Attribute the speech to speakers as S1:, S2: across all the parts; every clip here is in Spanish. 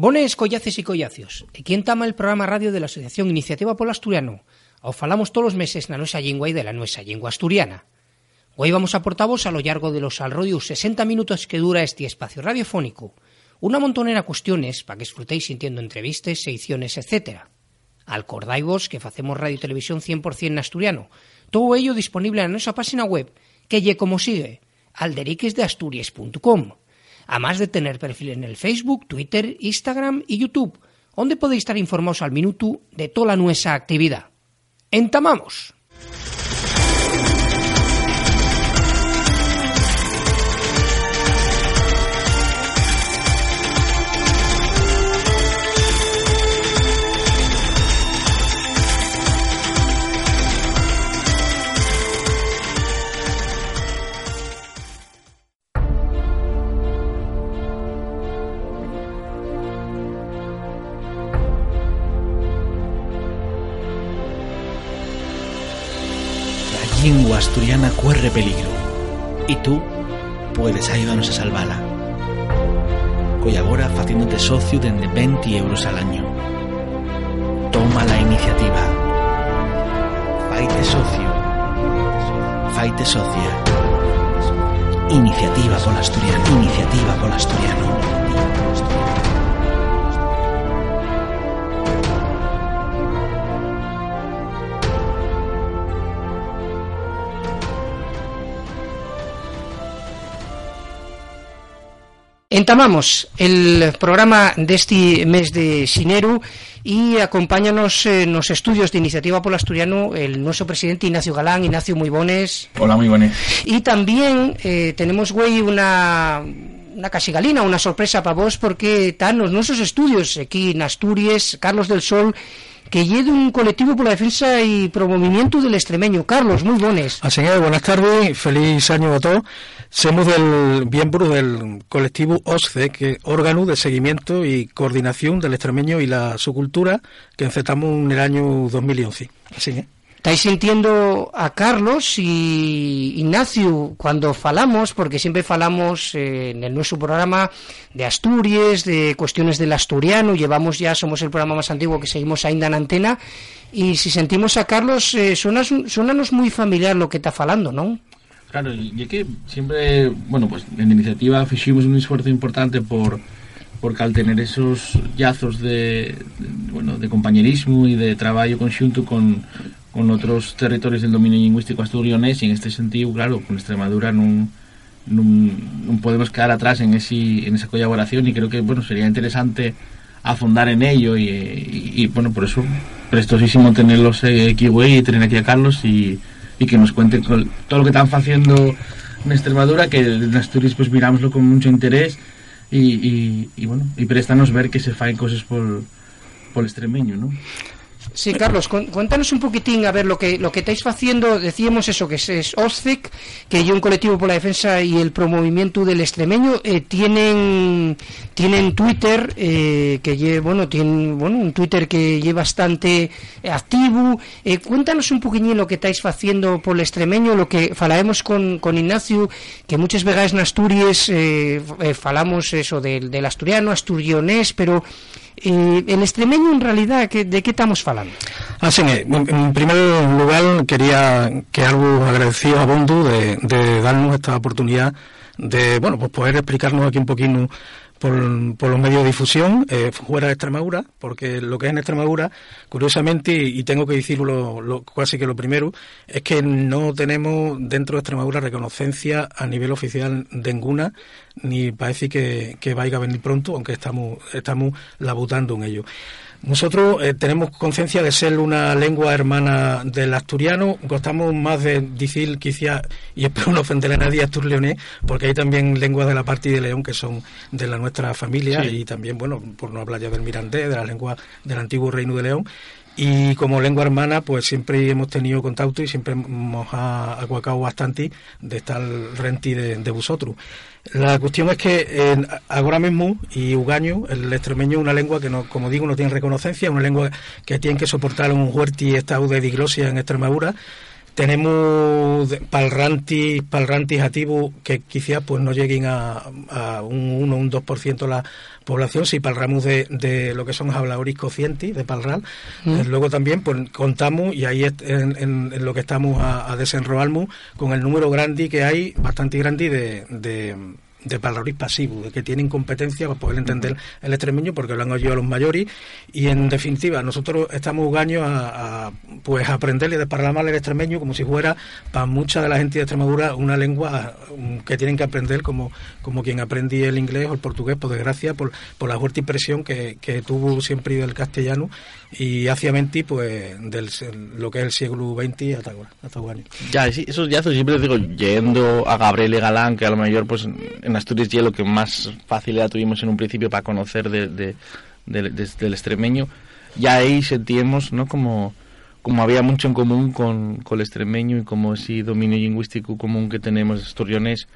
S1: Bones, collaces y collacios. Aquí entama el programa radio de la Asociación Iniciativa Polo Asturiano. O falamos todos los meses na nuestra lengua y de la nuestra lengua asturiana. Hoy vamos a portavos a lo largo de los alrededor 60 minutos que dura este espacio radiofónico. Una montonera cuestiones para que disfrutéis sintiendo entrevistas, secciones, etc. Alcordaivos que facemos radio y televisión 100% en asturiano. Todo ello disponible en nuestra página web, que lle como sigue, alderiquesdeasturias.com. Además de tener perfil en el Facebook, Twitter, Instagram y YouTube, donde podéis estar informados al minuto de toda nuestra actividad. ¡Entamamos!
S2: Lengua asturiana corre peligro y tú puedes ayudarnos a salvarla. Colabora haciéndote socio de 20 euros al año. Toma la iniciativa. Faite socio. Faite socia. Iniciativa por asturiano. Iniciativa por asturiano.
S1: Entamamos el programa de este mes de Xineru y acompáñanos en los estudios de Iniciativa por Asturiano el nuestro presidente Ignacio Galán. Ignacio, muy bones.
S3: Hola, muy buenas.
S1: Y también eh, tenemos, güey, una una casigalina, una sorpresa para vos porque están los nuestros estudios aquí en Asturias, Carlos del Sol, que lleve un colectivo por la defensa y promovimiento del extremeño. Carlos, muy buenas.
S4: Así es, buenas tardes, feliz año a todos. Somos del miembro del colectivo OSCE, que es órgano de seguimiento y coordinación del extremeño y la su cultura, que encetamos en el año 2011. Así es.
S1: Estáis sintiendo a Carlos y Ignacio cuando falamos, porque siempre falamos eh, en nuestro programa de Asturias, de cuestiones del asturiano, llevamos ya, somos el programa más antiguo que seguimos ainda en antena, y si sentimos a Carlos, eh, suenanos muy familiar lo que está falando, ¿no?
S3: Claro, y que siempre, bueno, pues en iniciativa hicimos un esfuerzo importante por porque al tener esos yazos de, bueno, de compañerismo y de trabajo conjunto con, con otros territorios del dominio lingüístico asturionés y en este sentido, claro, con Extremadura no, no, podemos quedar atrás en, ese, en esa colaboración y creo que bueno sería interesante afondar en ello y, bueno, por eso prestosísimo tenerlos aquí, güey, y tener aquí a Carlos y, y que nos cuenten todo lo que están haciendo en Extremadura, que en Asturias pues mirámoslo con mucho interés y, y, y bueno, y préstanos ver que se faen cosas por, por extremeño, ¿no?
S1: Sí, Carlos, cuéntanos un poquitín a ver lo que lo que estáis haciendo. Decíamos eso, que es, OSCIC, que hay un colectivo por la defensa y el promovimiento del extremeño. Eh, tienen tienen Twitter, eh, que lleva, bueno, tienen bueno, un Twitter que lleva bastante activo. Eh, cuéntanos un poquitín lo que estáis haciendo por el extremeño, lo que falaremos con, con Ignacio, que muchas veces en Asturias eh, eh, falamos eso del, del asturiano, asturionés, pero el extremeño en realidad que, de qué estamos falando
S4: Así es, en primer lugar quería que algo agradecido a Bondu de, de darnos esta oportunidad de bueno pues poder explicarnos aquí un poquito por, por, los medios de difusión eh, fuera de Extremadura, porque lo que es en Extremadura, curiosamente, y tengo que decirlo lo, casi que lo primero, es que no tenemos dentro de Extremadura reconocencia a nivel oficial de ninguna, ni parece que, que vaya a venir pronto, aunque estamos, estamos labutando en ello. Nosotros eh, tenemos conciencia de ser una lengua hermana del asturiano, gustamos más de decir quizá, y espero no ofender a nadie, astur-leonés, porque hay también lenguas de la parte de León que son de la nuestra familia sí. y también, bueno, por no hablar ya del mirandés, de la lengua del antiguo Reino de León, y como lengua hermana pues siempre hemos tenido contacto y siempre hemos aguacado bastante de estar renti de, de vosotros. La cuestión es que eh, ahora mismo, y Ugaño, el extremeño es una lengua que, no, como digo, no tiene reconocencia, una lengua que tiene que soportar un huerti estado de diglosia en Extremadura, tenemos palrantis, palrantis activos que quizás pues no lleguen a, a un 1 o un 2% la población, si palramos de, de lo que son habladores conscientes de palral. Eh, luego también pues contamos, y ahí es en, en- en lo que estamos a, a con el número grande que hay, bastante grande de... de de palabras pasivos, de que tienen competencia para poder entender el extremeño porque lo han oído los mayores. Y en definitiva nosotros estamos gaños a, a, pues aprenderle de hablar mal el extremeño como si fuera para mucha de la gente de Extremadura una lengua um, que tienen que aprender como, como quien aprendí el inglés o el portugués por desgracia por, por la fuerte impresión que, que tuvo siempre del castellano y hacia 20 pues del lo que es el siglo XX hasta ahora, hasta ahora.
S2: Ya, esos yazos siempre digo, yendo a Gabriel y Galán, que a lo mejor pues en Asturias ya lo que más facilidad tuvimos en un principio para conocer de, de- de- de- del extremeño, ya ahí sentíamos, ¿no? Como, como había mucho en común con, con el extremeño y como ese dominio lingüístico común que tenemos estorionés,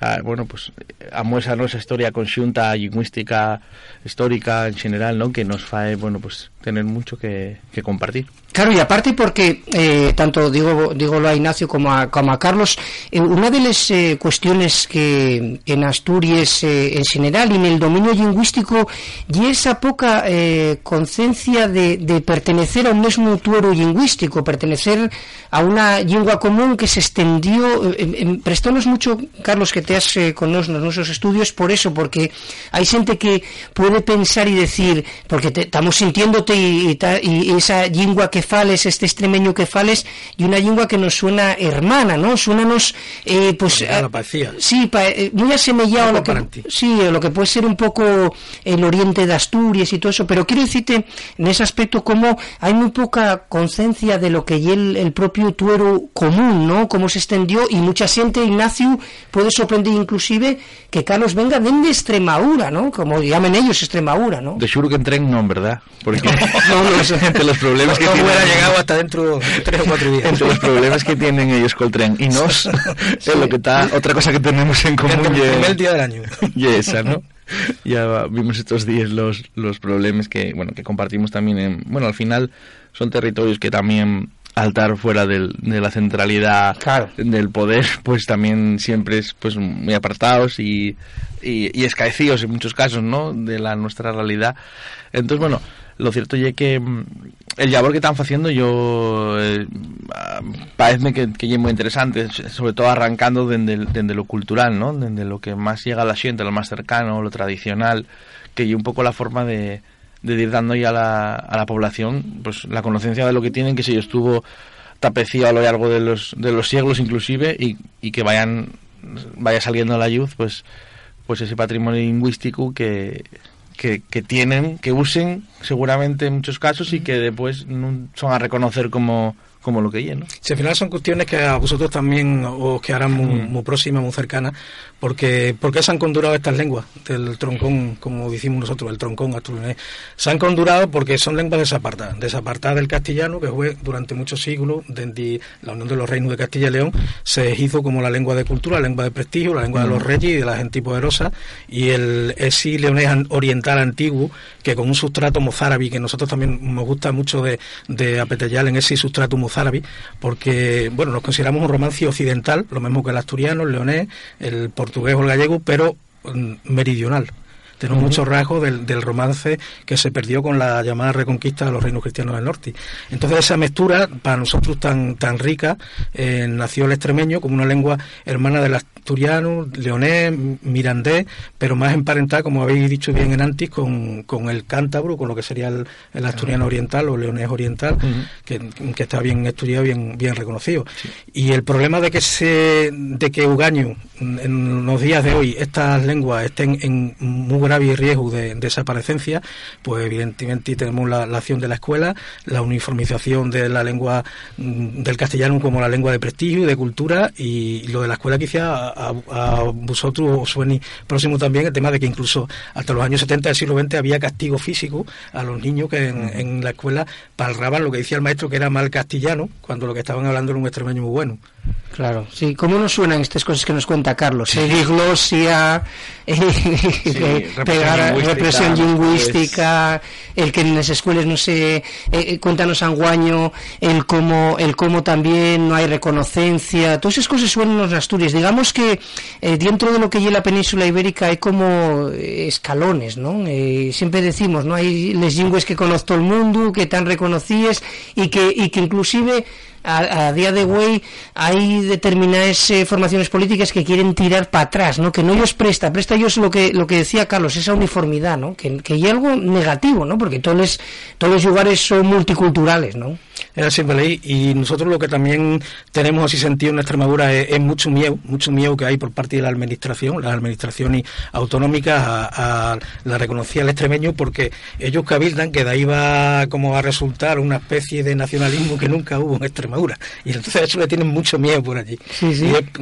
S2: ah, bueno, pues amuesa nuestra historia conxunta, lingüística, histórica en general, ¿no? Que nos fae, bueno, pues tener mucho que, que compartir.
S1: Claro, y aparte porque, eh, tanto digo, digo a Ignacio como a, Carlos, eh, una de las eh, cuestiones que en Asturias eh, en general y en el dominio lingüístico y esa poca eh, conciencia de, de pertenecer a un mismo tuero lingüístico, pertenecer a una lengua común que se extendió, prestónos mucho, Carlos, que te has con nos, nos nuestros estudios por eso, porque hay gente que puede pensar y decir, porque te, estamos sintiéndote y ta- y esa lengua que fales, este extremeño que fales, y una lengua que nos suena hermana, ¿no? Suénanos, eh, pues... A-
S4: parecía.
S1: Sí, pa- eh, muy asemejado a lo que, sí, a lo que puede ser un poco el oriente de Asturias y todo eso, pero quiero decirte en ese aspecto como hay muy poca conciencia de lo que y el, el propio tuero común, ¿no? Cómo se extendió y mucha gente, Ignacio, puede sorprender inclusive que Carlos venga de Extremadura, ¿no? Como llamen ellos Extremadura, ¿no?
S2: De seguro que en tren no, en verdad, porque
S1: No, no,
S2: los problemas que
S4: no
S2: tienen-
S4: hubiera llegado hasta dentro de tres o cuatro días.
S2: entre los problemas que tienen ellos con el tren y nos es lo que está otra cosa que tenemos en común
S4: el
S2: y-
S4: primer día del año.
S2: y esa no ya vimos estos días los los problemas que bueno que compartimos también en bueno al final son territorios que también al estar fuera del- de la centralidad
S1: Claro.
S2: del poder pues también siempre es pues muy apartados y, y, y escaecidos en muchos casos no de la nuestra realidad entonces bueno lo cierto es que mm, el labor que están haciendo yo eh, parece que, que es muy interesante sobre todo arrancando desde, desde lo cultural no desde lo que más llega a la gente lo más cercano lo tradicional que y un poco la forma de, de ir dando ya a la, a la población pues la conciencia de lo que tienen que se estuvo tapecido a lo largo de los, de los siglos inclusive y, y que vayan vaya saliendo a la luz pues pues ese patrimonio lingüístico que, que, que tienen, que usen seguramente en muchos casos y que después no son a reconocer como, como lo que es, ¿no?
S4: Si al final son cuestiones que a vosotros también os quedarán muy, muy próximas, muy cercanas, porque ¿por qué se han condurado estas lenguas del troncón, como decimos nosotros, el troncón asturianés? Se han condurado porque son lenguas desapartadas, desapartadas del castellano, que fue durante muchos siglos, desde la Unión de los Reinos de Castilla y León, se hizo como la lengua de cultura, la lengua de prestigio, la lengua de los reyes y de la gente poderosa, y el esi leonés oriental antiguo, que con un sustrato mozárabe, que nosotros también nos gusta mucho de, de en ese sustrato mozárabe, porque, bueno, nos consideramos un romance occidental, lo mismo que el asturiano, el leonés, el portugués o el gallego, pero mm, meridional. Tenemos muchos rasgos del, del romance que se perdió con la llamada reconquista de los reinos cristianos del norte. Entonces esa mezcla, para nosotros tan, tan rica, eh, nació el extremeño como una lengua hermana del asturiano, leonés, mirandés, pero más emparentada, como habéis dicho bien en antes, con, con el cántabro, con lo que sería el, el asturiano oriental o leonés oriental, que, que está bien estudiado, bien, bien reconocido. Y el problema de que se, de que Ugaño, en los días de hoy, estas lenguas estén en muy grave riesgo de, desaparecencia, pues evidentemente tenemos la, la acción de la escuela, la uniformización de la lengua mm, del castellano como la lengua de prestigio y de cultura, y lo de la escuela quizá a, a vosotros os suene próximo también el tema de que incluso hasta los años 70 del siglo XX había castigo físico a los niños que en, en la escuela palraban lo que decía el maestro que era mal castellano, cuando lo que estaban hablando era un extremeño muy bueno.
S1: Claro, sí, ¿cómo nos suenan estas cosas que nos cuenta Carlos? Sí. diglosia, eh, pegar, represión lingüística, el que en las escuelas no sé, eh, eh, cuéntanos anguaño, el cómo, el cómo también no hay reconocencia, todas esas cosas suenan en Asturias. Digamos que dentro de lo que lleva la península ibérica hay como escalones, ¿no? siempre decimos, ¿no? Hay les lingües que conoce todo el mundo, que tan reconocíes y que, y que inclusive a, día de hoy hay determinadas eh, formaciones políticas que quieren tirar para atrás, ¿no? Que no ellos presta, presta ellos lo que lo que decía Carlos, esa uniformidad, ¿no? Que, que hay algo negativo, ¿no? Porque todos los, todos los lugares son multiculturales, ¿no?
S4: Era siempre ley y nosotros lo que también tenemos así sentido en Extremadura es, mucho miedo, mucho miedo que hay por parte de la administración, las administraciones autonómicas a, la reconocida el extremeño porque ellos cabildan que de ahí va como a resultar una especie de nacionalismo que nunca hubo en Extremadura y entonces eso le tienen mucho miedo por allí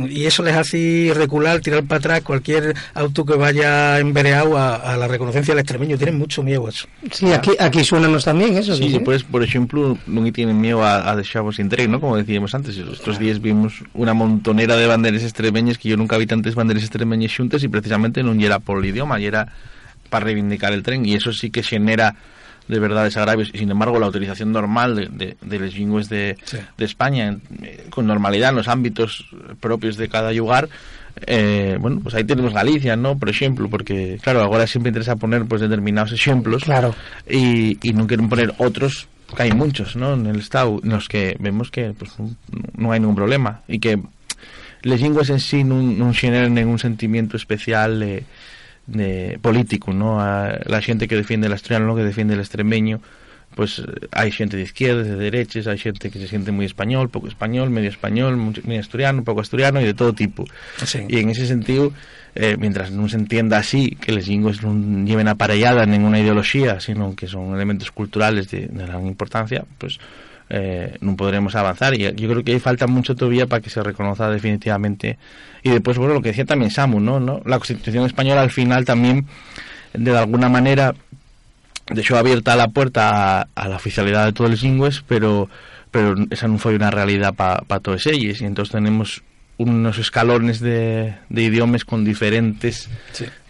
S4: Y, eso les hace recular, tirar para atrás cualquier auto que vaya envereado a, a la reconocencia del extremeño, tienen mucho miedo a eso.
S1: Sí, aquí, aquí suénanos también eso.
S2: Sí, pues por ejemplo, no tienen miedo a, a deixarvos sin tren, ¿no? Como decíamos antes, estos días vimos una montonera de banderas extremeñas que yo nunca vi tantas banderas extremeñas juntas y precisamente no era por el idioma, y era para reivindicar el tren y eso sí que genera de verdad desagravios y sin embargo la utilización normal de, de, de los lingües de, de España eh, con normalidad en los ámbitos propios de cada lugar eh, bueno, pues ahí tenemos Galicia, ¿no? Por ejemplo, porque claro, ahora siempre interesa poner pues determinados ejemplos
S1: claro.
S2: y, y no quieren poner otros que hay muchos ¿no? en el Estado en los que vemos que pues, no hay ningún problema y que les lingües en sí no, no generan ningún sentimiento especial de, de político ¿no? a la gente que defiende el asturiano que defiende el extremeño pues hay gente de izquierdas, de derechas, hay gente que se siente muy español, poco español, medio español, medio asturiano, poco asturiano y de todo tipo.
S1: Sí.
S2: Y en ese sentido, eh, mientras no se entienda así, que les lingües no lleven aparellada ninguna ideología, sino que son elementos culturales de, de gran importancia, pues eh, no podremos avanzar. Y yo creo que hay falta mucho todavía para que se reconozca definitivamente. Y después, bueno, lo que decía también Samu, ¿no? ¿no? La Constitución española al final también, de alguna manera, dejó abierta la puerta a, la oficialidad de todos los lingües, pero pero esa no fue una realidad para pa todos ellos. Y entonces tenemos unos escalones de, de idiomas con diferentes.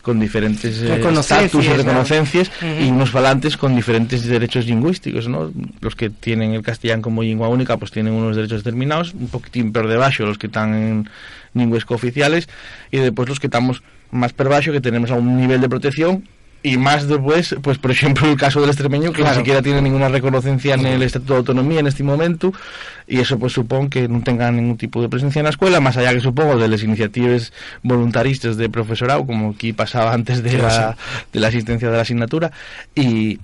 S2: Con diferentes eh,
S1: Reconocencias,
S2: estatus y
S1: ¿no?
S2: reconocencias y unos falantes con diferentes derechos lingüísticos, ¿no? Los que tienen el castellano como lengua única pues tienen unos derechos determinados, un poquitín por debajo los que están en lingües cooficiales y después los que estamos más por debajo que tenemos a un nivel de protección y más después, pues por ejemplo el caso del extremeño que
S1: Claro.
S2: ni siquiera tiene ninguna reconocencia en el Estatuto de Autonomía en este momento y eso pues supone que no tengan ningún tipo de presencia en la escuela, más allá que supongo de las iniciativas voluntaristas de profesorado, como aquí pasaba antes de, la, de la asistencia de la asignatura y,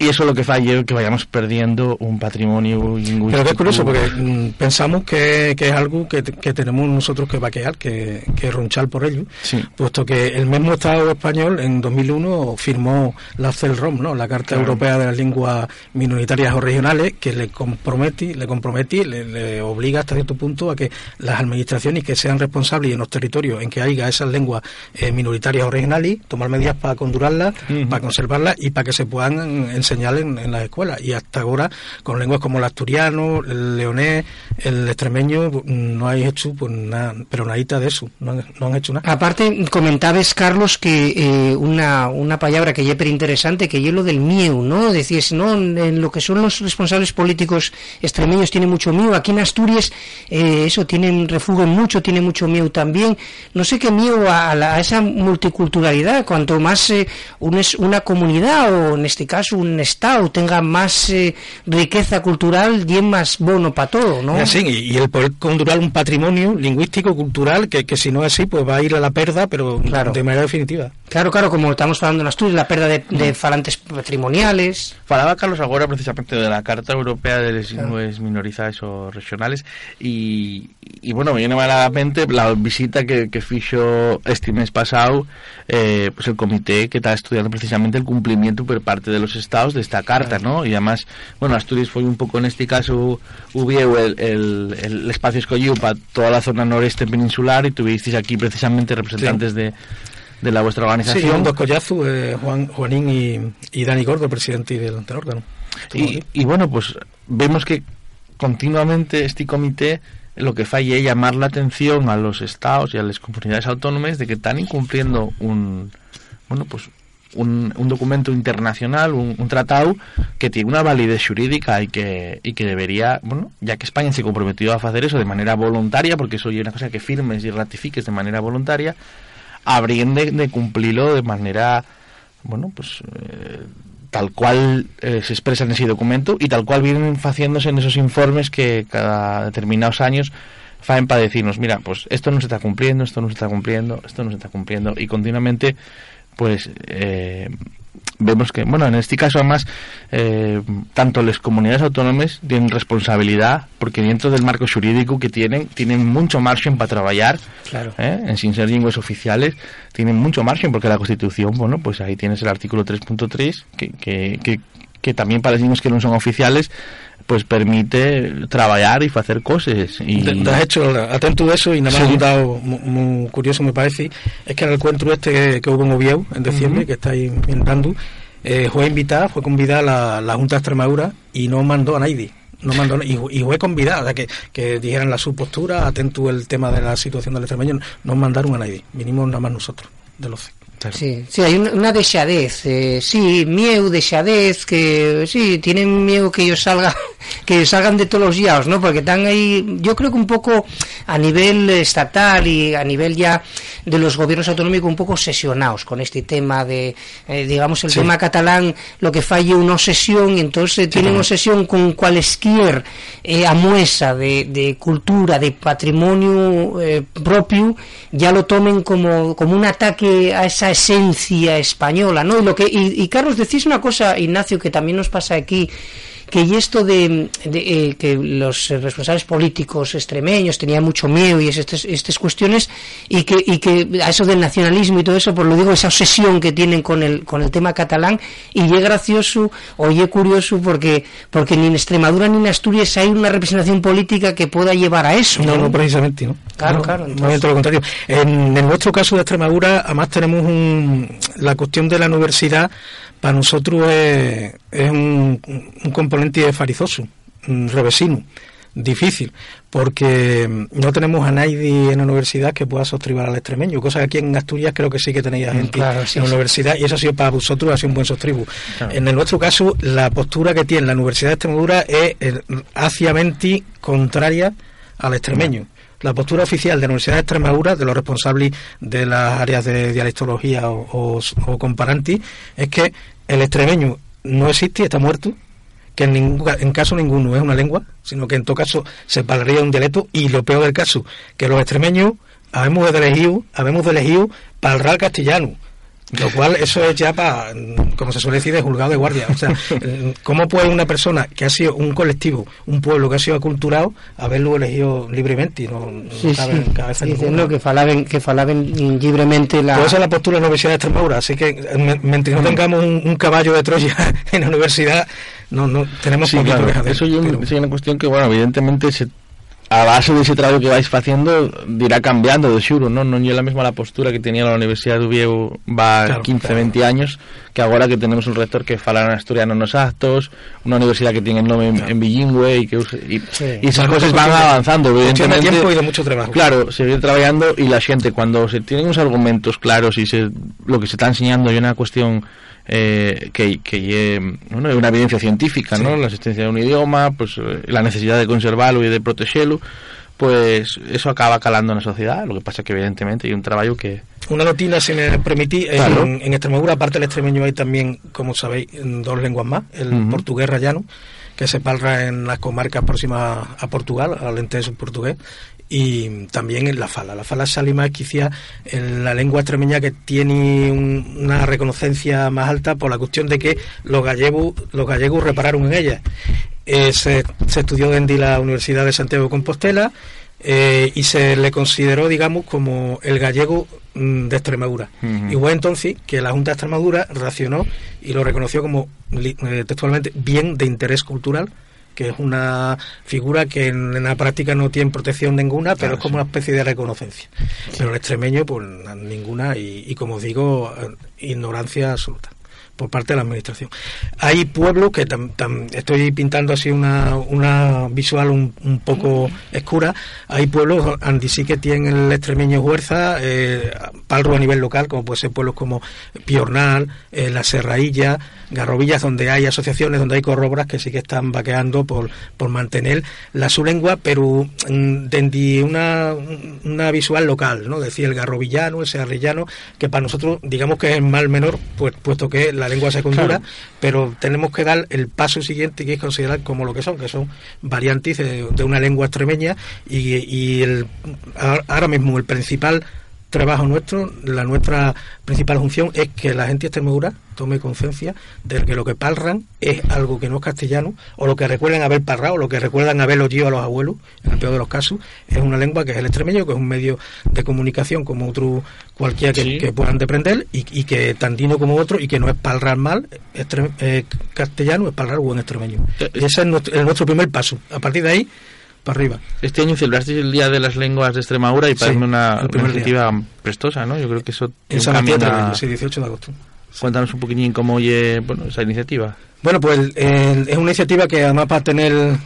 S2: y eso lo que falla es que vayamos perdiendo un patrimonio lingüístico.
S4: Pero que es curioso, porque mm, pensamos que, que es algo que, que tenemos nosotros que vaquear, que, que ronchar por ello,
S2: Sí.
S4: puesto que el mismo Estado español en 2001 firmó la CELROM, ¿no? la Carta
S2: Claro.
S4: Europea de las Lenguas Minoritarias o Regionales, que le compromete, le compromete, le, le obliga hasta cierto punto a que las administraciones que sean responsables en los territorios en que haya esas lenguas eh, minoritarias o regionales, tomar medidas para condurarlas, para conservarlas y para que se puedan enseñar en, en las escuelas. Y hasta ahora, con lenguas como el asturiano, el leonés, el extremeño, pues, no hay hecho pues nada, pero nadita de eso, no han, hecho nada.
S1: Aparte, comentabas, Carlos, que eh, una, una palabra que es interesante, que es lo del mieu, ¿no? Decías, ¿no? En lo que son los responsables políticos extremeños tiene mucho mieu. Aquí en Asturias, eh, eso, tienen refugio mucho, tiene mucho mieu también. No sé qué mieu a, la- a esa multiculturalidad. Cuanto más eh, un es- una comunidad, o en este caso un Estado, tenga más eh, riqueza cultural, y es más bono para todo, ¿no?
S4: Y así, y, y el poder condurar un patrimonio lingüístico, cultural, que, que si no es así, pues va a ir a la perda, pero
S1: Claro.
S4: de manera definitiva.
S1: Claro, claro, como estamos hablando en Asturias, la pérdida de, de falantes patrimoniales.
S2: Falaba Carlos agora precisamente de la Carta Europea de las Lingües Minorizadas o Regionales y, y bueno, me viene mal a la mente la visita que, que fixo este mes pasado eh, pues el comité que está estudiando precisamente el cumplimiento por parte de los estados de esta carta, ¿no? Y además, bueno, Asturias fue un poco en este caso hubieu el, el, el espacio escogido para toda la zona noreste peninsular y tuvisteis aquí precisamente representantes de, de la vuestra
S4: Sí,
S2: organización.
S4: dos collazos, eh, Juan, Juanín y, y Dani Gordo, presidente del, del órgano.
S2: Y, y bueno, pues vemos que continuamente este comité lo que falla es llamar la atención a los estados y a las comunidades autónomas de que están incumpliendo un bueno pues un, un documento internacional, un, tratado que tiene una validez jurídica y que, y que debería, bueno, ya que España se comprometió a hacer eso de manera voluntaria, porque eso es una cosa que firmes y ratifiques de manera voluntaria, habrían de, de cumplirlo de manera, bueno, pues eh, tal cual eh, se expresa en ese documento y tal cual vienen haciéndose en esos informes que cada determinados años faen para decirnos, mira, pues esto no se está cumpliendo, esto no se está cumpliendo, esto no se está cumpliendo y continuamente pues eh, vemos que, bueno, en este caso además, eh, tanto las comunidades autónomas tienen responsabilidad, porque dentro del marco jurídico que tienen, tienen mucho margen para trabajar,
S1: claro.
S2: ¿eh? en sin ser lenguas oficiales, tienen mucho margen, porque la Constitución, bueno, pues ahí tienes el artículo 3.3, que, que, que, que también para que no son oficiales, pues permite trabajar y hacer cosas. Y...
S4: De, de hecho, atento de eso, y nada más sí. un dato muy, curioso me parece, es que en el encuentro este que, que hubo en Oviedo en diciembre, uh -huh. que está ahí inventando, eh, fue invitada, fue convidada la, la Junta de Extremadura y no mandó a nadie no mandó y, y fue convidada o sea, que, que dijeran la su postura atento el tema de la situación del extremeño no mandaron a nadie vinimos nada más nosotros de los
S1: Claro. Sí, sí, hay una, dexadez, eh, sí, miedo, dexadez, que sí, tienen miedo que ellos salgan, que salgan de todos los yaos, ¿no? Porque están ahí, yo creo que un poco a nivel estatal y a nivel ya de los gobiernos autonómicos un poco obsesionados con este tema de, eh, digamos, el sí. tema catalán, lo que falle una obsesión, y entonces sí, tienen claro. obsesión con cualesquier eh, amuesa de, de, cultura, de patrimonio eh, propio, ya lo tomen como, como un ataque a esa esencia española, ¿no? Y lo que y, y Carlos decís una cosa, Ignacio, que también nos pasa aquí que y esto de, de eh, que los responsables políticos extremeños tenían mucho miedo y estas, estas cuestiones y que, y que a eso del nacionalismo y todo eso, por lo digo, esa obsesión que tienen con el, con el tema catalán y es gracioso o es curioso porque, porque ni en Extremadura ni en Asturias hay una representación política que pueda llevar a eso.
S4: No, no, no precisamente, ¿no?
S1: Claro,
S4: no,
S1: claro.
S4: Entonces... todo lo contrario. En, en nuestro caso de Extremadura, además tenemos un, la cuestión de la universidad para nosotros es, es un, un, componente farizoso, un revesino, difícil, porque no tenemos a nadie en la universidad que pueda sostribar al extremeño, cosa que aquí en Asturias creo que sí que tenéis a gente
S1: claro, sí,
S4: en la
S1: sí.
S4: universidad y eso ha sido para vosotros ha sido un buen sostribu. Claro. En el nuestro caso, la postura que tiene la Universidad de Extremadura es haciamente contraria al extremeño. La postura oficial de la Universidad de Extremadura, de los responsables de las áreas de dialectología o, o, o comparanti, es que el extremeño no existe, está muerto, que en, ningún, en caso ninguno es una lengua, sino que en todo caso se pararía un dialecto, y lo peor del caso, que los extremeños habemos elegido, habemos elegido para el real castellano, lo cual eso es ya para, como se suele decir, de juzgado de guardia. O sea, ¿cómo puede una persona que ha sido un colectivo, un pueblo que ha sido aculturado, haberlo elegido libremente? No,
S1: sí, no cabe sí. cabeza sí, no, que falaben, que falaben libremente la...
S4: Pues esa es la postura de la Universidad de Extremadura, así que mientras no tengamos un, un caballo de Troya en la universidad, no, no tenemos
S2: sí, claro. Eso es pero... una cuestión que, bueno, evidentemente se a base de ese trabajo que vais haciendo dirá cambiando de xuro, ¿no? Non é la mesma la postura que tenía la Universidad de Oviedo va claro, 15, claro. 20 años que agora que tenemos un rector que fala en asturiano nos actos, una universidad que tiene el claro. en, bilingüe y que use, y, sí. y esas cosas van avanzando
S4: evidentemente. tiempo y de mucho trabajo.
S2: Claro, seguir trabajando y la gente cuando se tienen unos argumentos claros y se, lo que se está enseñando hay una cuestión eh, que, que eh, bueno, una evidencia científica, sí. ¿no? La existencia de un idioma, pues eh, la necesidad de conservarlo y de protegerlo, pues eso acaba calando en la sociedad. Lo que pasa es que evidentemente hay un trabajo que...
S4: Una notina, si me permitís, claro. en, en, Extremadura, aparte del extremeño, hay también, como sabéis, dos lenguas más, el uh -huh. portugués rayano, que se parla en las comarcas próximas a Portugal, al entenso portugués, y también en la fala. La fala salima es quizá en la lengua extremeña que tiene un, una reconocencia más alta por la cuestión de que los gallegos, los gallegos repararon en ella. Eh, se, se, estudió de la Universidad de Santiago de Compostela eh, y se le consideró, digamos, como el gallego mm, de Extremadura. Uh -huh. Y fue entonces que la Junta de Extremadura racionó y lo reconoció como eh, textualmente bien de interés cultural que es una figura que en, en, la práctica no tiene protección ninguna, pero claro, es como sí. una especie de reconocencia. Sí. Pero el extremeño, pues ninguna, y, y como digo, ignorancia absoluta. Por parte de la administración. Hay pueblos que estoy pintando así una, una visual un, un poco escura, hay pueblos donde sí que tienen el extremeño fuerza, eh, palro a nivel local, como puede ser pueblos como Piornal, eh, La Serrailla, Garrovillas, donde hay asociaciones, donde hay corrobras que sí que están vaqueando por, por mantener la su lengua, pero mm, desde una, una visual local, ¿no? Decir el garrovillano, el serrillano, que para nosotros digamos que es el mal menor, pues puesto que la lengua secundaria, pero tenemos que dar el paso siguiente que es considerar como lo que son, que son variantes de, una lengua extremeña y, y el, ahora mismo el principal trabajo nuestro, la nuestra principal función es que la gente Extremadura tome conciencia de que lo que parran es algo que no es castellano, o lo que recuerdan haber parrado, o lo que recuerdan haber oído a los abuelos, en el peor de los casos, es una lengua que es el extremeño, que es un medio de comunicación como otro cualquiera que, puedan deprender, y, y, que tantino como otro, y que no es parrar mal eh, castellano, es parrar buen extremeño. Eh, ese es nuestro, nuestro primer paso. A partir de ahí para arriba.
S2: Este año celebrasteis el Día de las Lenguas de Extremadura y parece una, iniciativa prestosa, ¿no? Yo creo que eso...
S4: En San a... sí, 18 de agosto.
S2: Cuéntanos un poquitín cómo oye bueno, esa iniciativa.
S4: Bueno, pues es una iniciativa que además va a tener...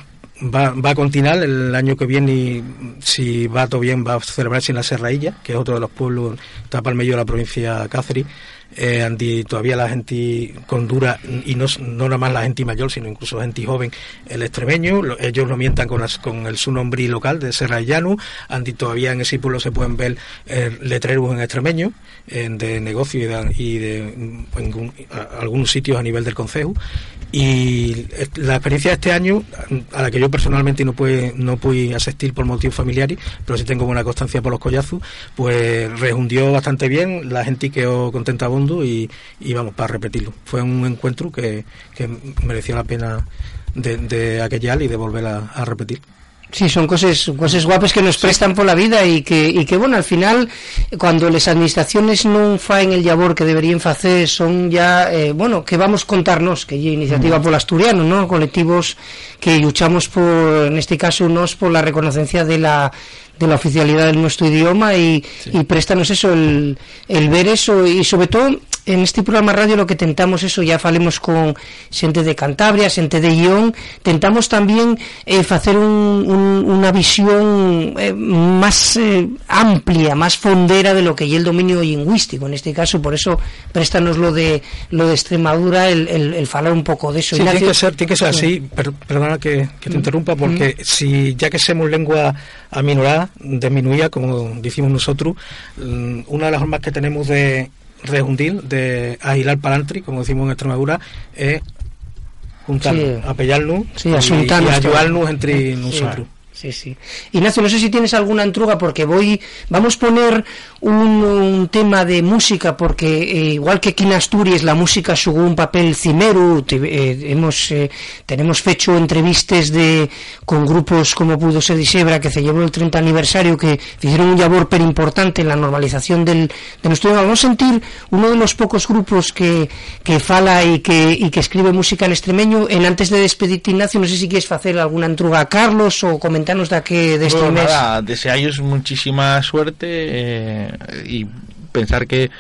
S4: Va, va a continuar el año que viene y si va todo bien va a celebrarse en la Serrailla, que es otro de los pueblos, está para el medio de la provincia de Cáceres eh, todavía la gente con dura, y no, no nada más la gente mayor, sino incluso la gente joven, el extremeño, ellos lo mientan con, con el su nombre local de Serra Llano, Andy todavía en ese pueblo se pueden ver eh, letreros en extremeño, de negocio y de, algunos sitios a nivel del concejo, y la experiencia de este año, a la que yo personalmente no pude, no pude asistir por motivos familiares, pero sí tengo buena constancia por los collazos, pues rehundió bastante bien, la gente quedó contenta bondo y, y vamos, para repetirlo. Fue un encuentro que, que mereció la pena de, de aquellar y de volver a repetir.
S1: Sí, son cosas, cosas guapas que nos prestan por la vida y que, y que bueno, al final, cuando las administraciones no faen el labor que deberían hacer, son ya, eh, bueno, que vamos a contarnos, que hay iniciativa por asturiano, ¿no? Colectivos que luchamos por, en este caso, nos por la reconocencia de la, de la oficialidad de nuestro idioma y, y préstanos eso, el, el ver eso y sobre todo en este programa radio lo que tentamos eso, ya falemos con gente de Cantabria, gente de Guión, tentamos también eh, hacer un, una visión eh, más eh, amplia, más fondera de lo que es el dominio lingüístico, en este caso, por eso préstanos lo de lo de Extremadura, el, el, falar un poco de eso.
S4: Sí, tiene que ser, tiene que ser así, perdona que, te mm. interrumpa, porque mm. si ya que somos lengua aminorada, disminuida, como decimos nosotros, mm, una de las formas que tenemos de rehundir, de agilar palantri, como decimos en Extremadura, es juntarnos, apellarnos y, ayudarnos entre nosotros.
S1: Sí, sí. Ignacio, no sé si tienes alguna entruga porque voy, vamos a poner un, tema de música porque eh, igual que aquí en Asturias la música jugó un papel cimero, eh, hemos, eh, tenemos hecho entrevistas de, con grupos como pudo ser Disebra que celebró el 30 aniversario que hicieron un labor per importante en la normalización del, de nuestro idioma. Vamos a sentir uno de los pocos grupos que, que fala y que, y que escribe música en extremeño. En antes de despedirte, Ignacio, no sé si quieres hacer alguna entruga a Carlos o comentar de que de este mes.
S2: Nada, desearos muchísima suerte eh, y pensar que,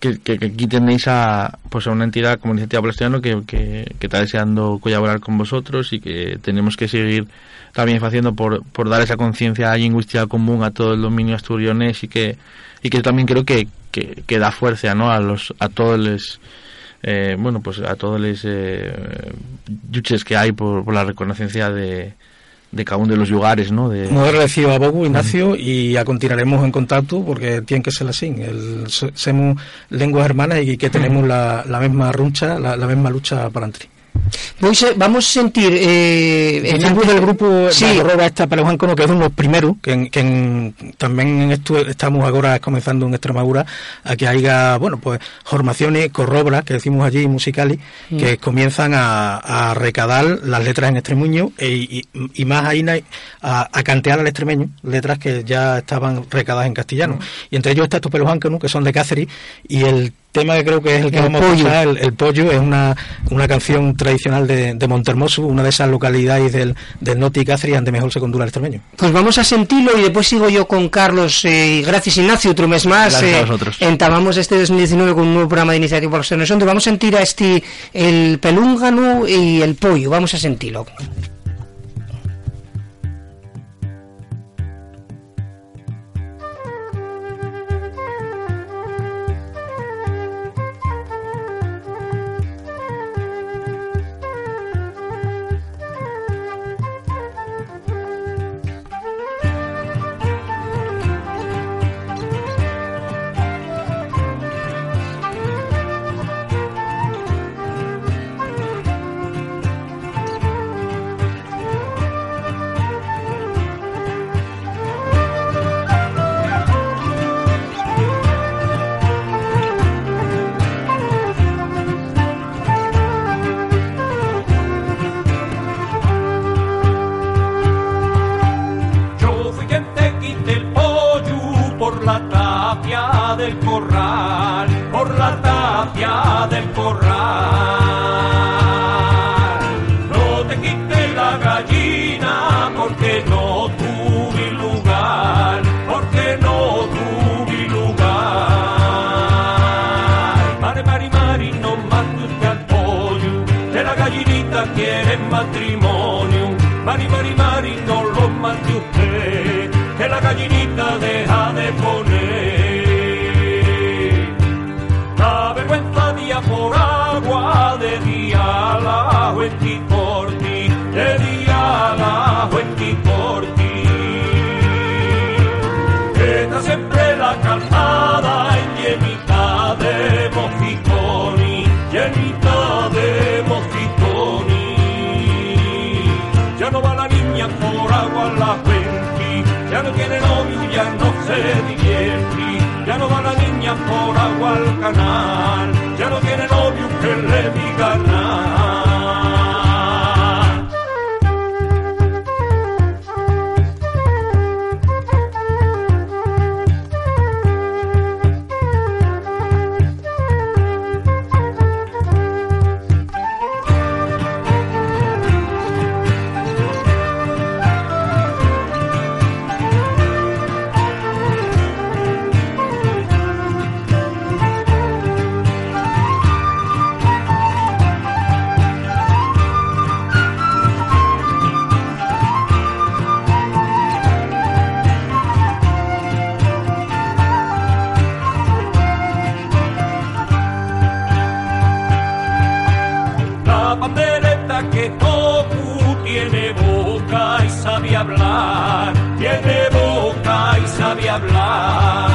S2: que, aquí tenéis a, pues a una entidad como Iniciativa Plastiano que, que, está deseando colaborar con vosotros y que tenemos que seguir también haciendo por, por dar esa conciencia lingüística común a todo el dominio asturionés y que, y que también creo que, que, da fuerza ¿no? a, los, a todos los... Eh, bueno, pues a todos los eh, que hay por, por la reconocencia de, de cada uno de los lugares, ¿no? De...
S4: Muy agradecido a Bogu, Ignacio, y a continuaremos en contacto porque tiene que ser así. El, somos lenguas hermanas y que tenemos la, la misma runcha, la, la misma lucha para
S1: vamos a sentir eh,
S4: el del grupo sí. la esta para Juan Cono que es uno de los primeros que, que también en esto estamos ahora comenzando en Extremadura a que haya bueno pues formaciones corrobras que decimos allí musicales mm. que comienzan a, a, recadar las letras en extremeño e, y, más ahí a, a, cantear al extremeño letras que ya estaban recadadas en castellano mm. y entre ellos está estos Juan que son de Cáceres y el tema que creo que es el que vamos a escuchar, el, pollo, es una, una canción tradicional de, de Montermoso, una de esas localidades del, del Noti Cáceres, donde mejor se condura el extremeño.
S5: Pues vamos a sentirlo y después sigo yo con Carlos. Eh, gracias Ignacio, otro mes más.
S2: Eh,
S5: entabamos este 2019 con un nuevo programa de iniciativa por los donde vamos a sentir a este el pelúngano y el pollo. Vamos a sentirlo. gallinita quiere matrimonio. Mari, mari, mari, no lo mate usted, que la gallinita deja de poner. hablar.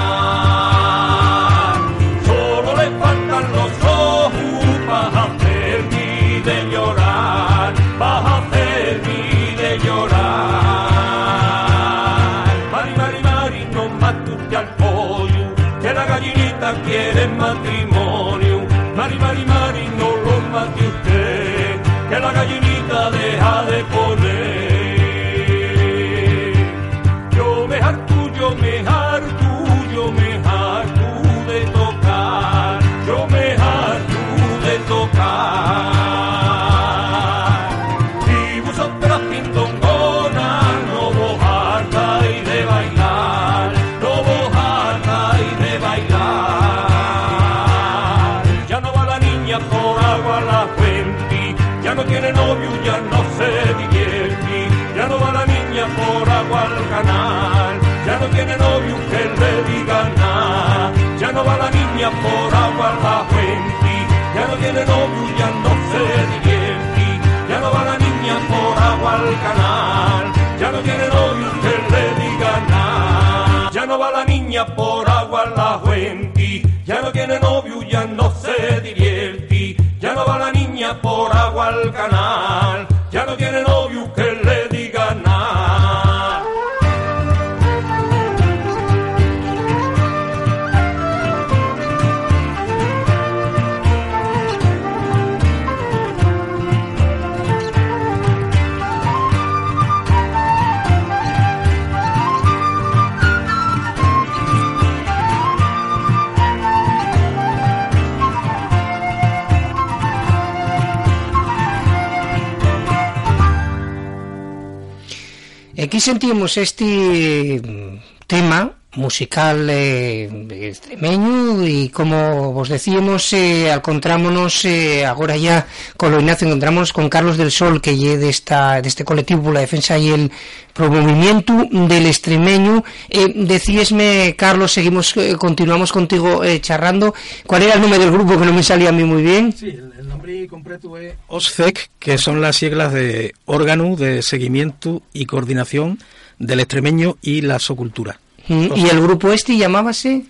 S5: por agua la juenti, ya no tiene novio, ya no se divierte, ya no va la niña por agua al canal.
S1: Aquí sentimos este tema musical eh, extremeño y como vos decíamos eh, encontrámonos eh, ahora ya con lo Ignacio encontramos con Carlos del Sol que lle de esta de este colectivo por la defensa y el promovimiento del extremeño. Eh, decíesme Carlos seguimos eh, continuamos contigo eh, charrando. ¿cuál era el nombre del grupo que no me salía a mí muy bien?
S4: Sí, el, nombre completo es OSCEC que son las siglas de órgano de seguimiento y coordinación del extremeño y la socultura
S1: Mm, ¿Y el grupo este llamábase?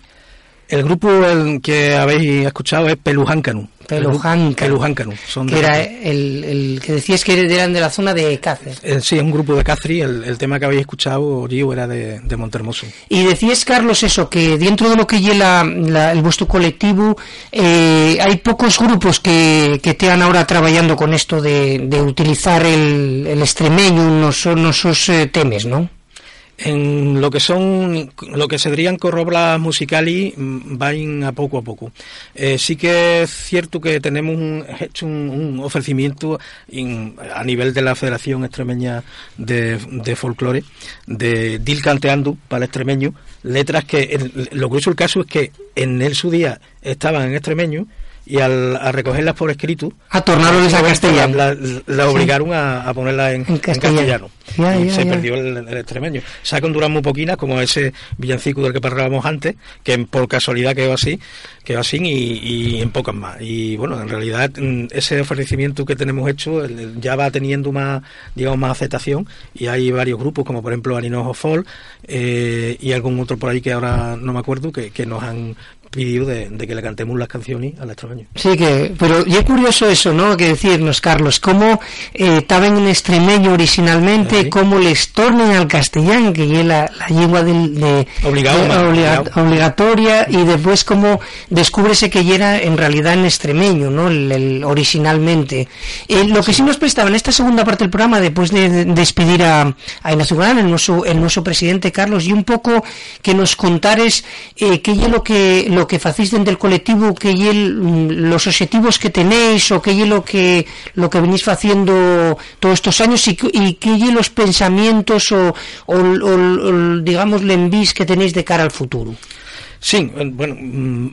S4: El grupo el que habéis escuchado es Pelujáncanu.
S1: Pelujáncanu.
S4: Pelujáncanu. Son
S1: que
S4: de-
S1: era el, el que decías que eran de la zona de Cáceres.
S4: eh, sí, es un grupo de Cáceres. El, el tema que habéis escuchado, Gio, era de, de Montermoso.
S1: Y decías, Carlos, eso, que dentro de lo que lleva el vuestro colectivo, eh, hay pocos grupos que, que te ahora trabajando con esto de, de utilizar el, el extremeño en los, en esos eh, temas, ¿no?
S4: En lo que son, lo que se dirían corroblas musicali, mm, van a poco a poco. Eh, sí que es cierto que tenemos un- hecho un, un ofrecimiento in- a nivel de la Federación Extremeña de, de Folclore, de Dil Canteando para el extremeño, letras que, el- lo curioso del caso es que en él su día estaban en extremeño y al a recogerlas por escrito,
S1: A tornarles a castellano.
S4: la, la- la obligaron a, a ponerla en,
S1: En
S4: en
S1: castellano. Ya, ya,
S4: se
S1: ya.
S4: perdió el, el extremeño. Se ha Honduras muy poquinas, como ese villancico del que hablábamos antes, que por casualidad quedó así, quedó así y, y en pocas más. Y bueno, en realidad mm, ese ofrecimiento que tenemos hecho ya va teniendo más, digamos, más aceptación y hay varios grupos, como por ejemplo Aninojo Fall eh, y algún otro por ahí que ahora no me acuerdo, que, que nos han pedido de, de que le cantemos las canciones al extremeño.
S1: Sí, que, pero y es curioso eso, ¿no? Que decirnos, Carlos, cómo eh, estaban en extremeño originalmente,
S4: Sí.
S1: cómo les tornen al castellán, que es la, la lengua del, de,
S4: Obligado,
S1: de-
S4: man,
S1: obliga-
S4: obligado.
S1: obligatoria, y después cómo descúbrese que era en realidad en extremeño, ¿no? El, el- originalmente. Eh, lo que sí nos prestaba en esta segunda parte del programa, después de, de despedir a, a Ignacio Galán, el nuestro, el nuestro presidente Carlos, y un poco que nos contares eh, qué es lo que lo que facéis dentro del colectivo, qué es los objetivos que tenéis o qué es lo que lo que venís haciendo todos estos años y, y qué es los pensamientos o, o, o- o, digamos que tenéis de cara al futuro.
S4: Sí, eh, bueno, mm,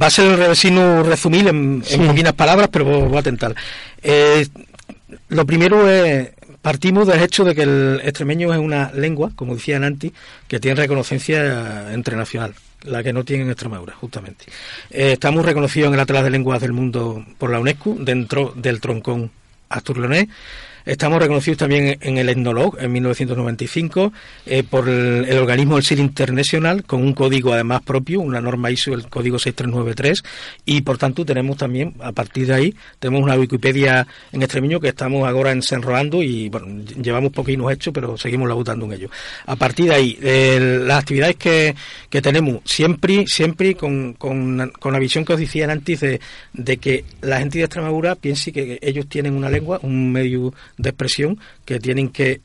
S4: va a ser el vecino resumir en,
S1: Sí.
S4: en poquitas palabras, pero voy voy a intentar. Eh, lo primero es, partimos del hecho de que el extremeño es una lengua, como decía Nanti, que tiene reconocencia internacional, la que no tiene en Extremadura, justamente. Eh, estamos reconocidos en el Atlas de Lenguas del Mundo por la UNESCO, dentro del troncón asturleonés. Estamos reconocidos también en el Etnolog en 1995 eh, por el, organismo del CIR International con un código además propio, una norma ISO, el código 6393 y por tanto tenemos también, a partir de ahí, tenemos una Wikipedia en extremeño que estamos ahora ensenroando y bueno, llevamos poquinos hechos pero seguimos labutando en ello. A partir de ahí, las actividades que, que tenemos siempre, siempre con, con, con la visión que os decían antes de, de que la gente de Extremadura piense que ellos tienen una lengua, un medio de expresión que tienen que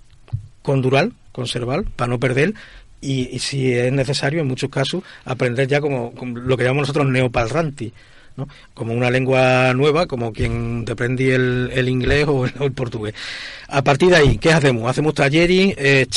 S4: condurar, conservar, para no perder y, si es necesario, en muchos casos, aprender ya como, como lo que llamamos nosotros neopalranti, ¿no? como una lengua nueva, como quien aprende el, el inglés o el, el portugués. A partir de ahí, ¿qué hacemos? Hacemos talleres, eh,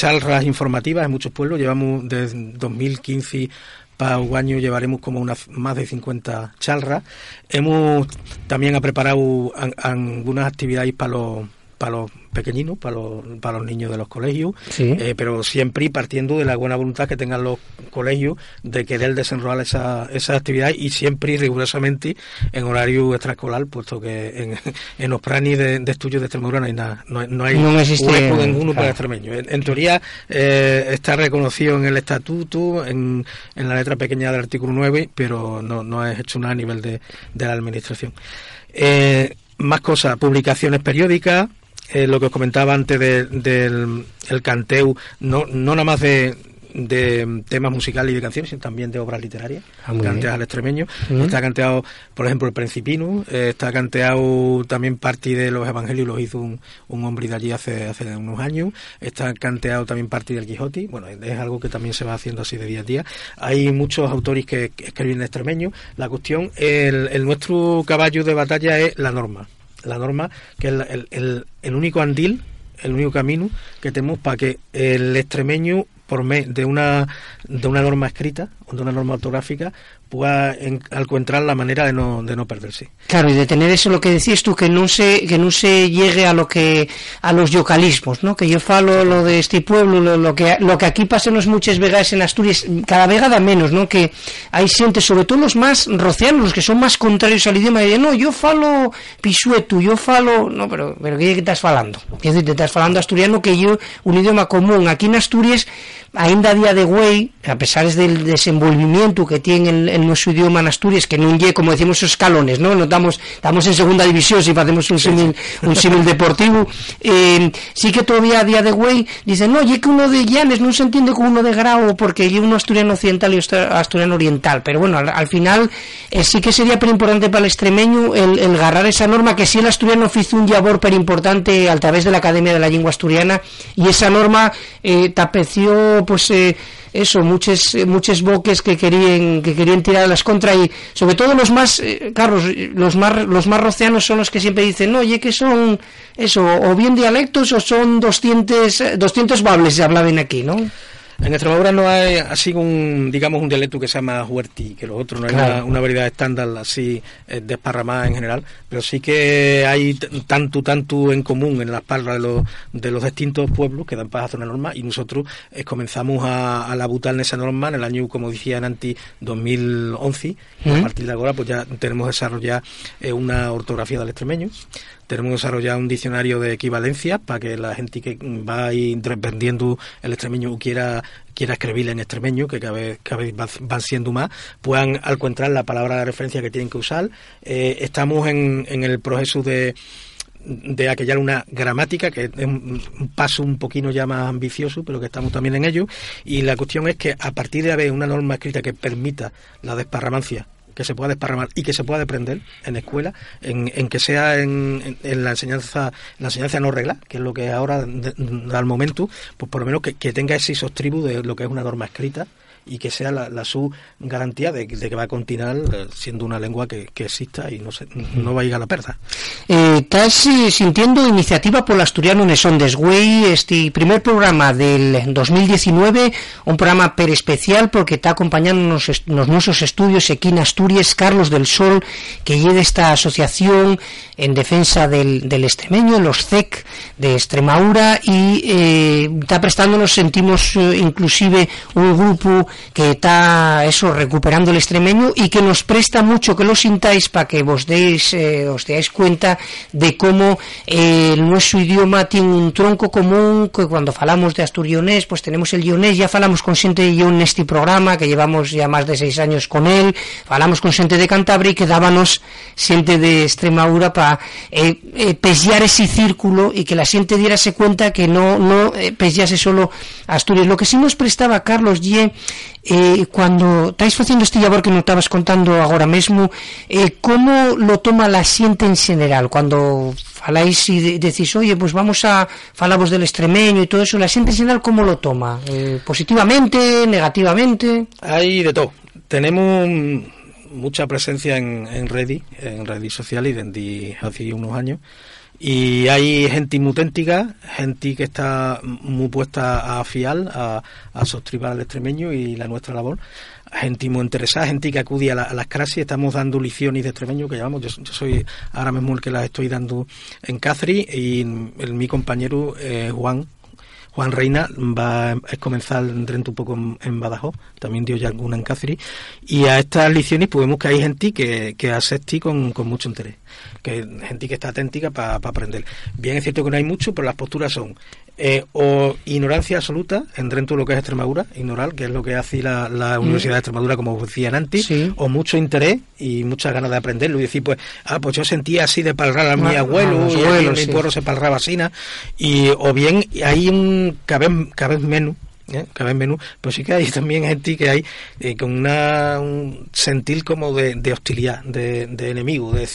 S4: informativas en muchos pueblos, llevamos desde 2015 para un año llevaremos como unas más de 50 charlas. Hemos también preparado an- algunas actividades para los para los pequeñinos, para los, para los niños de los colegios,
S1: Sí.
S4: eh, pero siempre partiendo de la buena voluntad que tengan los colegios de querer desenrolar esa, esa actividad y siempre y rigurosamente en horario extraescolar, puesto que en, en los planes de, de estudios de Extremadura no hay nada, no, hay- no hay
S1: No existe,
S4: ninguno para extremeños. En, en teoría eh, está reconocido en el estatuto, en, en la letra pequeña del artículo 9, pero no, no es hecho nada a nivel de, de la administración. Eh, más cosas, publicaciones periódicas, eh, lo que os comentaba antes de- del el canteu, no, no nada más de, de temas musicales y de canciones, sino también de obras literarias,
S1: Ah,
S4: canteadas al extremeño. Está canteado, por ejemplo, el Principino, eh, está canteado también parte de los Evangelios, los hizo un, un hombre de allí hace, hace unos años. Está canteado también parte del Quijote, bueno, es algo que también se va haciendo así de día a día. Hay muchos autores que, que escriben en extremeño. La cuestión, el, el nuestro caballo de batalla es la norma. La norma, que es el, el- el único andil el único camino que tenemos para que el extremeño por mes de una de una norma escrita o de una norma ortográfica pueda encontrar la manera de no, de no perderse.
S1: Claro, y de tener eso lo que decías tú, que no se, que no se llegue a lo que, a los localismos, ¿no? Que yo falo lo de este pueblo, lo, que, lo que aquí pasa nos muchas veces en Asturias, cada vez da menos, ¿no? Que hay gente, sobre todo los más rocianos, los que son más contrarios al idioma, de no, yo falo pisueto, yo falo, no, pero, pero ¿qué estás falando? ¿Qué decir, te estás falando asturiano que yo, un idioma común, aquí en Asturias, ainda a día de güey, a pesar del desenvolvimiento que tiene el, el nuestro idioma en Asturias, que no lle, como decimos, escalones, ¿no? Nos damos, estamos en segunda división si hacemos un símil un símil deportivo, eh, sí que todavía a día de güey dicen, no, ye que uno de Llanes no se entiende con uno de Grau porque lle uno asturiano occidental y asturiano oriental, pero bueno, al, final eh, sí que sería pero importante para el extremeño el, el agarrar esa norma que sí el asturiano hizo un labor pero importante a través de la Academia de la Lengua Asturiana y esa norma eh, tapeció pues eh, eso, muchos muchos boques que querían que querían tirar las contra y sobre todo los más eh, Carlos, los más los más rocianos son los que siempre dicen, "Oye, que son eso, o bien dialectos o son 200 200 bables se hablaban aquí, ¿no?"
S4: En Extremadura no hay así un, digamos, un dialecto que se llama huerti, que los otros no hay una, variedad estándar así eh, desparramada en general, pero sí que hay tanto, tanto en común en las palabras de los, de los distintos pueblos que dan paz a una norma y nosotros eh, comenzamos a, a labutar en esa norma en el año, como decía Nanti, 2011 y a partir de ahora pues ya tenemos desarrollada eh, una ortografía del extremeño tenemos desarrollado un diccionario de equivalencia para que la gente que va a aprendiendo el extremeño quiera quiera escribir en extremeño, que cada vez, cada vez van siendo más, puedan encontrar la palabra de referencia que tienen que usar. Eh, estamos en, en el proceso de de aquellar una gramática, que es un paso un poquito ya más ambicioso, pero que estamos también en ello. Y la cuestión es que a partir de haber una norma escrita que permita la desparramancia que se pueda desparramar y que se pueda aprender en escuela, en, en que sea en, en, la enseñanza la enseñanza no regla, que es lo que ahora al momento, pues por lo menos que, que tenga ese sostribu de lo que es una norma escrita y que sea la, su garantía de, que va a continuar eh, siendo una lengua que, exista y no, se, no va a llegar a la perda.
S1: Eh, ¿Estás eh, sintiendo iniciativa por el asturiano en Sondes Güey, este primer programa del 2019, un programa per especial porque está acompañando los nuestros estudios aquí en Asturias, Carlos del Sol, que lleva esta asociación en defensa del, del extremeño, los CEC de Extremadura, y está prestándonos, sentimos inclusive un grupo que está eso recuperando el extremeño y que nos presta mucho que lo sintáis para que vos deis eh, os deáis cuenta de cómo eh, nuestro idioma tiene un tronco común que cuando falamos de asturionés pues tenemos el guionés ya falamos con gente de en este programa que llevamos ya más de seis años con él falamos con gente de Cantabria y que dábanos gente de Extremadura para eh, eh, ese círculo y que la gente diérase cuenta que no, no eh, pesase solo Asturias. Lo que sí nos prestaba Carlos y eh, cuando estáis haciendo este labor que nos estabas contando ahora mismo, eh, ¿cómo lo toma la siente en general? Cuando faláis y decís, oye, pues vamos a falamos del extremeño y todo eso, ¿la siente en general cómo lo toma? Eh, ¿Positivamente? ¿Negativamente?
S4: Hay de todo. Tenemos mucha presencia en, en redes, en redes sociales, desde hace unos años. Y hay gente muy auténtica, gente que está muy puesta a fiar, a, a al extremeño y la nuestra labor. Gente muy interesada, gente que acude a, las clases, estamos dando lecciones de extremeño que llamamos. Yo, soy ahora mismo el que las estoy dando en Cáceres y mi compañero eh, Juan Juan Reina va a comenzar dentro un poco en, Badajoz, también dio ya alguna en Cáceres, y a estas lecciones podemos que hay gente que, que asiste con, con mucho interés, que gente que está aténtica para aprender. Bien es cierto que no hay mucho, pero las posturas son eh, o ignorancia absoluta en de lo que es Extremadura, ignorar, que es lo que hace la, mm. Universidad de Extremadura, como decían antes, o mucho interés y muchas ganas de aprenderlo y decir, pues, ah, pues yo sentía así de palrar a mi abuelo, y mi pueblo se palraba así, y o bien hay un cada vez, cada vez menos ¿eh? cada vez menos, pero sí que hay también gente que hay eh, con una, un sentir como de, de hostilidad, de, de, enemigo, de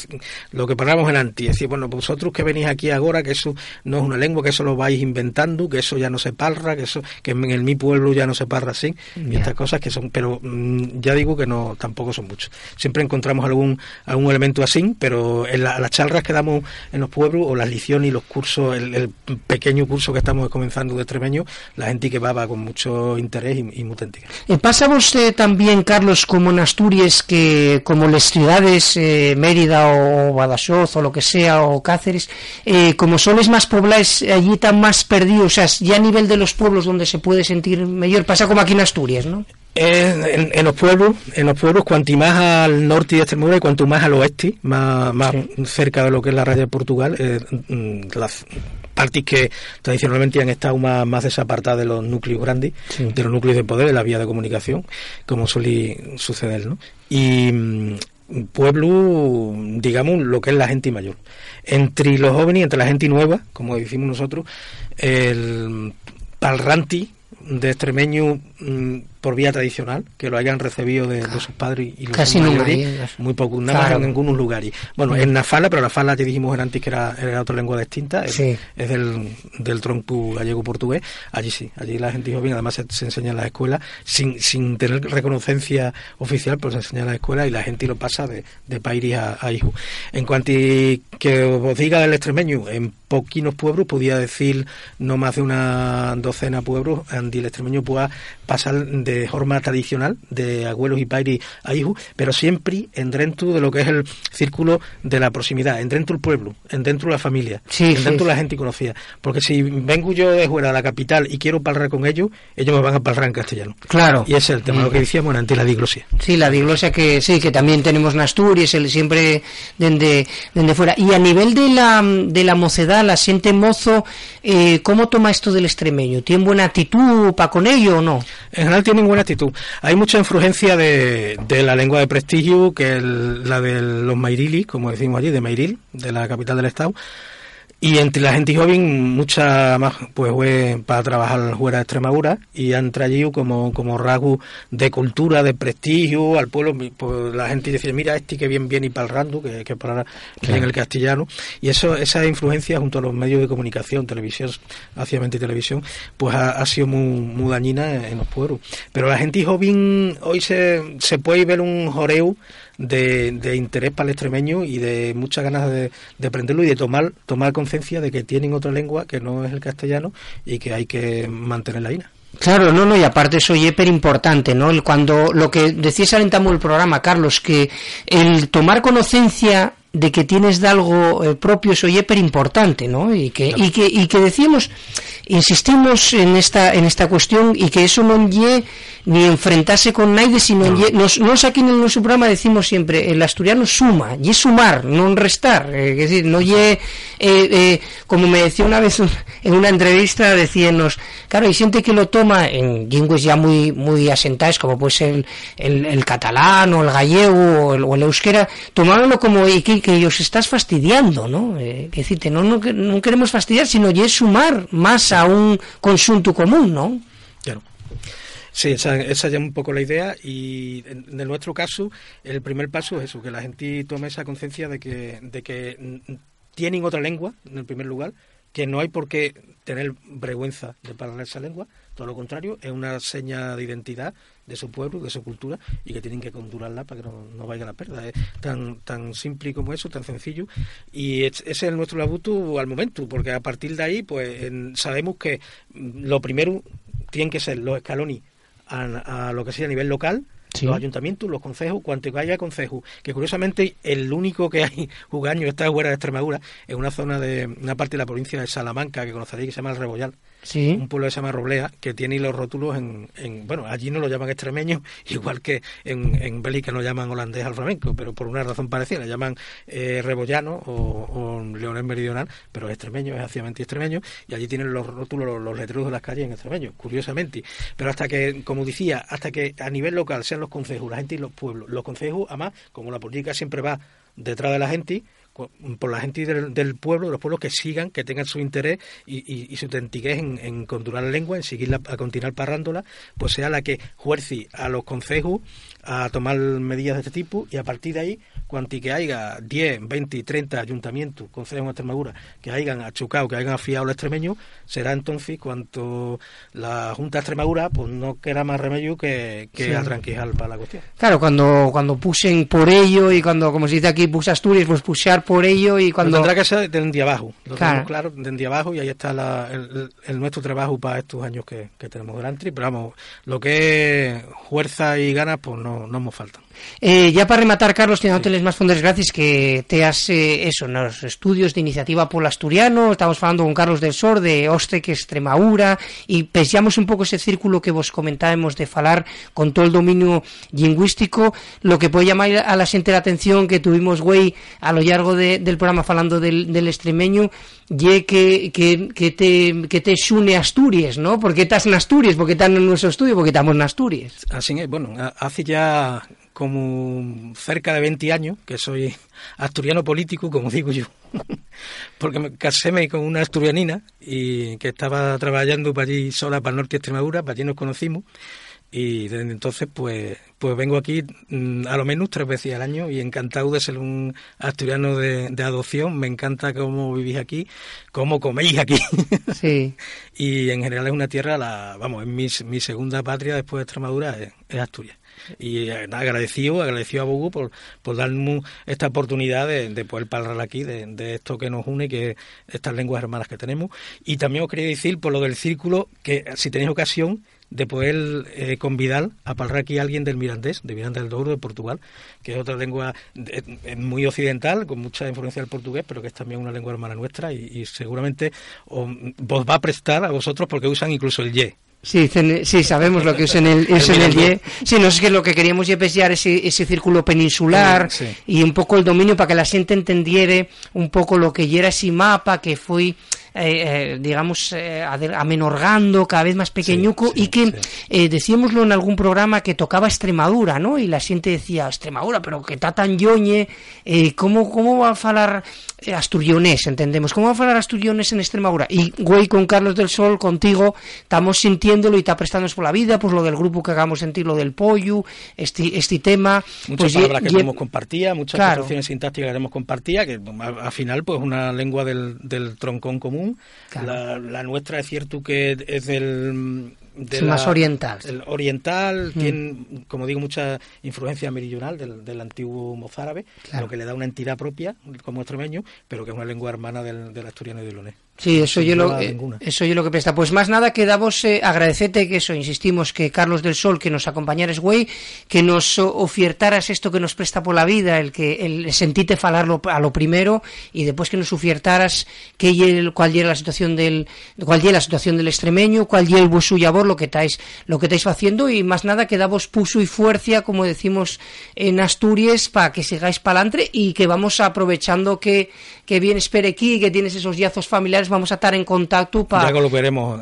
S4: lo que paramos en anti, es decir, bueno, vosotros que venís aquí ahora, que eso no es una lengua, que eso lo vais inventando, que eso ya no se parra, que eso, que en el mi pueblo ya no se parra así, y estas cosas que son, pero mm, ya digo que no, tampoco son muchos. Siempre encontramos algún, algún elemento así, pero en las charlas que damos en los pueblos, o las lecciones y los cursos, el, el pequeño curso que estamos comenzando de extremeño, la gente que va va con mucho interés y, y muy
S1: Eh, pasa vostè también, Carlos, como en Asturias, que como las ciudades, eh, Mérida o Badajoz o lo que sea, o Cáceres, eh, como son las más pobladas, allí están más perdidos, o sea, ya a nivel de los pueblos donde se puede sentir mejor, pasa como aquí en Asturias, ¿no?
S4: En, en, los pueblos, en los pueblos, cuanto más al norte de Extremadura y cuanto más al oeste, más, más sí. cerca de lo que es la raya de Portugal, eh, mm, las partes que tradicionalmente han estado más, más desapartadas de los núcleos grandes, sí. de los núcleos de poder, de la vía de comunicación, como suele suceder, ¿no? Y mm, pueblo, digamos, lo que es la gente mayor. Entre los jóvenes y entre la gente nueva, como decimos nosotros, el palranti de extremeño mm, por vía tradicional, que lo hayan recibido de, de sus padres y los
S1: Casi
S4: mayores, muy poco, nada claro. más en algunos lugares. Bueno, en Nafala, pero la Fala ya dijimos antes que era, era otra lengua distinta,
S1: sí.
S4: es, es, del, del tronco gallego-portugués, allí sí, allí la gente joven además se, se, enseña en las escuelas, sin, sin tener reconocencia oficial, pero se enseña en las escuelas y la gente lo pasa de, de pairi a, a, hijo. En cuanto que os diga del extremeño, en poquinos pueblos, podía decir no más de una docena pueblos, donde el extremeño pueda pasar de forma tradicional, de abuelos y padres a hijos, pero siempre en dentro de lo que es el círculo de la proximidad, en dentro del pueblo, en dentro de la familia,
S1: sí,
S4: en dentro
S1: sí.
S4: de la gente conocida. Porque si vengo yo de fuera de la capital y quiero hablar con ellos, ellos me van a hablar en castellano.
S1: Claro.
S4: Y ese es el tema, mm. lo que decíamos antes, la diglosia.
S1: Sí, la diglosia que sí, que también tenemos en Asturias, el, siempre desde fuera. Y a nivel de la, de la mocedad, la siente mozo, eh, ¿cómo toma esto del extremeño? ¿Tiene buena actitud para con ello o no?
S4: En general tienen buena actitud. Hay mucha influencia de, de la lengua de prestigio, que es la de los Mairili, como decimos allí, de Mairil, de la capital del estado. Y entre la gente joven, mucha más, pues fue para trabajar fuera de Extremadura y han traído como, como rasgo de cultura, de prestigio al pueblo. Pues la gente decía, mira, este que bien viene y para el rando, que, que para claro. en el castellano. Y eso, esa influencia junto a los medios de comunicación, televisión, y televisión, pues ha, ha sido muy, muy, dañina en los pueblos. Pero la gente joven, hoy se, se puede ver un joreo de, de, interés para el extremeño y de muchas ganas de, de aprenderlo y de tomar, tomar conciencia de que tienen otra lengua que no es el castellano y que hay que mantenerla ahí.
S1: Claro, no, no, y aparte eso es hiper importante, ¿no? El, cuando lo que decías alentamos el programa, Carlos, que el tomar conciencia de que tienes de algo eh, propio eso hiper importante, ¿no? Y que, y que, y que decíamos, insistimos en esta, en esta cuestión y que eso no lle ni enfrentarse con nadie, sino no. nos, nos aquí en nuestro programa decimos siempre, el asturiano suma, y es sumar, no restar, eh, es decir, no ye, eh, eh, como me decía una vez en una entrevista, decíanos, claro, hay gente que lo toma en lenguas ya muy, muy asentadas, como puede ser el, el, el catalán, o el gallego, o el, o el euskera, tomándolo como que, que ellos estás fastidiando, ¿no? Eh, es decir, no, no, no queremos fastidiar, sino ya sumar más a un conjunto común, ¿no?
S4: Claro. Sí, esa, esa ya es un poco la idea y en, en, nuestro caso el primer paso es eso, que la gente tome esa conciencia de que, de que tienen otra lengua en el primer lugar, que no hay por qué tener vergüenza de hablar esa lengua, todo lo contrario, es una seña de identidad de su pueblo, de su cultura, y que tienen que condularla para que no, no vaya a la pérdida. Es tan, tan simple como eso, tan sencillo, y ese es el nuestro labuto al momento, porque a partir de ahí, pues en, sabemos que lo primero tienen que ser los escalones a, a lo que sea a nivel local, Sí. los ayuntamientos, los consejos, cuanto haya consejos, que curiosamente el único que hay jugaño está fuera de Extremadura, en una zona de una parte de la provincia de Salamanca que conoceréis que se llama el Rebollal. Un pueblo que se llama Roblea, que tiene los rótulos en, en bueno, allí no lo llaman extremeño, igual que en, en Bélgica no llaman holandés al flamenco, pero por una razón parecida, le llaman eh, rebollano o, o, leonés meridional, pero es extremeño, es activamente extremeño, y allí tienen los rótulos, los, los letreros de las calles en extremeño, curiosamente. Pero hasta que, como decía, hasta que a nivel local sean los consejos, la gente y los pueblos, los consejos, además, como la política siempre va detrás de la gente, por la gente del, pueblo, de los pueblos que sigan, que tengan su interés y, su tentiguez en, en condurar la lengua, en seguirla, a continuar parrándola, pues sea la que juerci a los consejos a tomar medidas de este tipo y a partir de ahí, cuanto que haya 10, 20, 30 ayuntamientos, consejos en Extremadura, que hayan achucado, que hayan afiado los extremeños, será entonces cuanto la Junta de Extremadura pues no queda más remedio que, que para la cuestión.
S1: Claro, cuando, cuando pusen por ello y cuando, como se dice aquí, puse Asturias, pues pusear por ello y cuando...
S4: tendrá que ser desde abajo, lo claro. claro, desde abajo y ahí está el, nuestro trabajo para estos años que, que tenemos delante, pero vamos, lo que es fuerza y ganas, pues no no, me faltan.
S1: Eh, ya para rematar, Carlos, hoteles más fondos gracias que te has, eh, eso, los estudios de iniciativa Polo Asturiano, estamos hablando con Carlos del Sor, de Ostec, Extremadura, y pensamos un poco ese círculo que vos comentábamos de falar con todo el dominio lingüístico, lo que puede llamar a la gente la atención que tuvimos, güey, a lo largo del programa falando del, del extremeño, y que, que, que, te, que te xune Asturias, ¿no? Porque estás en Asturias, porque estás en nuestro estudio, porque estamos en Asturias.
S4: Así es, bueno, hace ya como cerca de 20 años que soy asturiano político, como digo yo, porque me caséme con una asturianina y que estaba trabajando para allí sola para el norte de Extremadura, para allí nos conocimos y desde entonces pues pues vengo aquí mm, a lo menos tres veces al año y encantado de ser un asturiano de, adopción. Me encanta cómo vivís aquí, cómo coméis aquí. Sí. y en general es una tierra, la, vamos, es mi, segunda patria después de Extremadura, es, Asturias. Y eh, agradecido, agradecido a Bogu por, por darnos esta oportunidad de, poder hablar aquí de, de, esto que nos une, que estas lenguas hermanas que tenemos. Y también os quería decir, por lo del círculo, que si tenéis ocasión, de poder eh, convidar a hablar aquí a alguien del mirandés, de Miranda del Douro, de Portugal, que es otra lengua muy occidental, con mucha influencia del portugués, pero que es también una lengua hermana nuestra y, seguramente os, va a prestar a vosotros porque usan incluso el ye.
S1: Sí, sí, sabemos lo que es en el, es en el ye. Sí, no es que lo que queríamos es ese, ese círculo peninsular y un poco el dominio para que la gente entendiera un poco lo que era ese mapa que fue eh, eh, digamos, eh, amenorgando, cada vez más pequeñuco, y que decíamoslo en algún programa que tocaba Extremadura, ¿no? Y la gente decía, Extremadura, pero que está tan yoñe, ¿cómo, ¿cómo va a falar asturionés, entendemos? ¿Cómo va a falar asturionés en Extremadura? Y, güey, con Carlos del Sol, contigo, estamos sintiéndolo y está prestándonos por la vida, pues lo del grupo que hagamos sentir, lo del pollo, este, este tema.
S4: Muchas pues, palabras que tenemos compartidas, muchas claro. sintácticas que tenemos compartidas, que al final, pues una lengua del, del troncón común la, nuestra es cierto que es del...
S1: más oriental.
S4: El oriental mm. tiene, como digo, mucha influencia meridional del, antiguo mozárabe, lo que le da una entidad propia como extremeño, pero que es una lengua hermana del, del asturiano y del leonés.
S1: Sí, eso yo, lo, eh, eso yo lo que presta. Pues más nada quedamos eh, agradecerte que eso, insistimos, que Carlos del Sol, que nos acompañaras, güey, que nos ofertaras esto que nos presta por la vida, el que el sentite falarlo a lo primero y después que nos ofertaras que cuál era la situación del cuál la situación del extremeño, cuál era el vuestro labor, lo que estáis lo que estáis haciendo y más nada que damos puso y fuerza, como decimos en Asturias, para que sigáis para adelante y que vamos aprovechando que que bien espere aquí, que tienes esos yazos familiares vamos a estar en contacto para...
S4: Ya lo veremos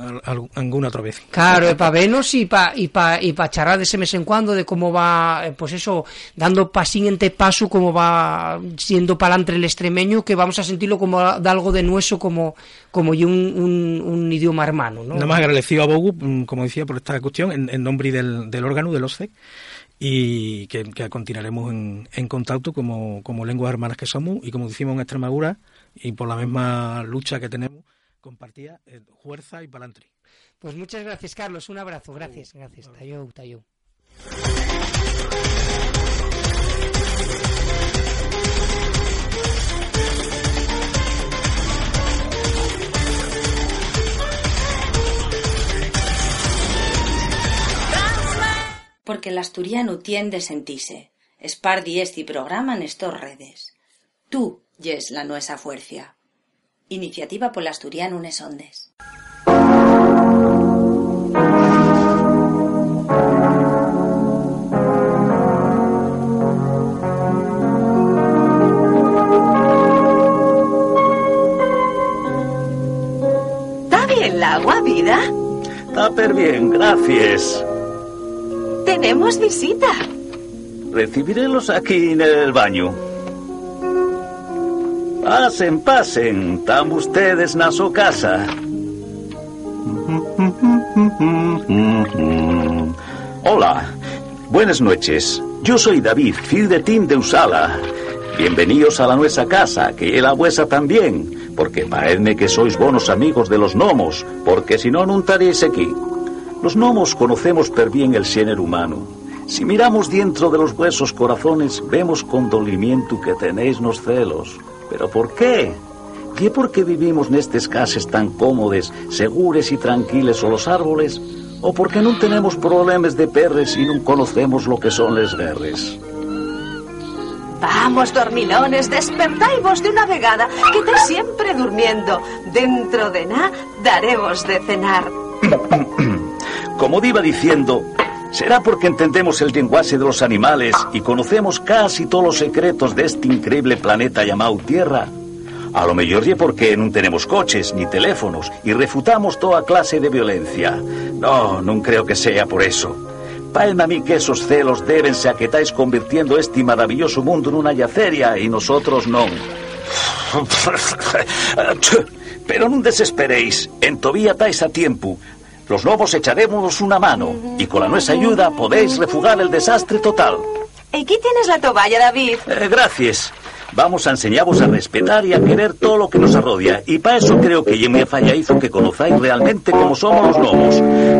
S4: alguna otra vez.
S1: Claro, para vernos y para y pa, y pa charlar de ese mes en cuando de cómo va, eh, pues eso, dando pa siguiente paso, cómo va siendo para adelante el extremeño, que vamos a sentirlo como de algo de nuestro, como, como y un, un, idioma hermano. ¿no?
S4: Nada más agradecido a Bogu, mm, como decía, por esta cuestión, en, nombre del, del órgano, del OSCE, y que, continuaremos en, en contacto como, como lenguas hermanas que somos y como decimos en Extremadura, y por la misma lucha que tenemos compartida, eh, fuerza y palantri.
S1: Pues muchas gracias, Carlos. Un abrazo. Gracias, gracias. Tayo, tayo.
S6: Porque el asturiano tiende a sentirse. Espardi este programa en estos redes. Tú, yes la nuesa fuerza. Iniciativa por Asturiano Unes Ondes.
S7: ¿Está bien el agua, vida?
S5: Está per bien, gracias.
S7: Tenemos visita.
S5: Recibiremos aquí en el baño. Pasen, pasen, están ustedes na su casa. Hola, buenas noches. Yo soy David, fiel de Tim de Usala. Bienvenidos a la nuestra casa, que la vuesa también, porque paredme que sois buenos amigos de los gnomos, porque si no, no estaréis aquí. Los gnomos conocemos per bien el género humano. Si miramos dentro de los huesos corazones, vemos con dolimiento que tenéis los celos. ¿Pero por qué? ¿Qué porque vivimos nestes cases tan cómodes, segures y tranquiles o los árboles? ¿O porque no tenemos problemas de perres y no conocemos lo que son les guerres?
S7: Vamos, dormilones, despertaivos de una vegada, que te siempre durmiendo. Dentro de nada daremos de cenar.
S5: Como iba diciendo, será porque entendemos el lenguaje de los animales y conocemos casi todos los secretos de este increíble planeta llamado Tierra. A lo mejor y porque no tenemos coches ni teléfonos y refutamos toda clase de violencia. No, no creo que sea por eso. Palma a mí que esos celos débense a que estáis convirtiendo este maravilloso mundo en una yaceria y nosotros no. Pero no desesperéis, en todavía estáis a tiempo. Los lobos echaremos una mano y con la nuestra ayuda podéis refugar el desastre total.
S7: Aquí tienes la toalla, David.
S5: Eh, gracias. Vamos a enseñaros a respetar y a querer todo lo que nos arrodia. Y para eso creo que me falla hizo que conozcáis realmente cómo somos los lobos.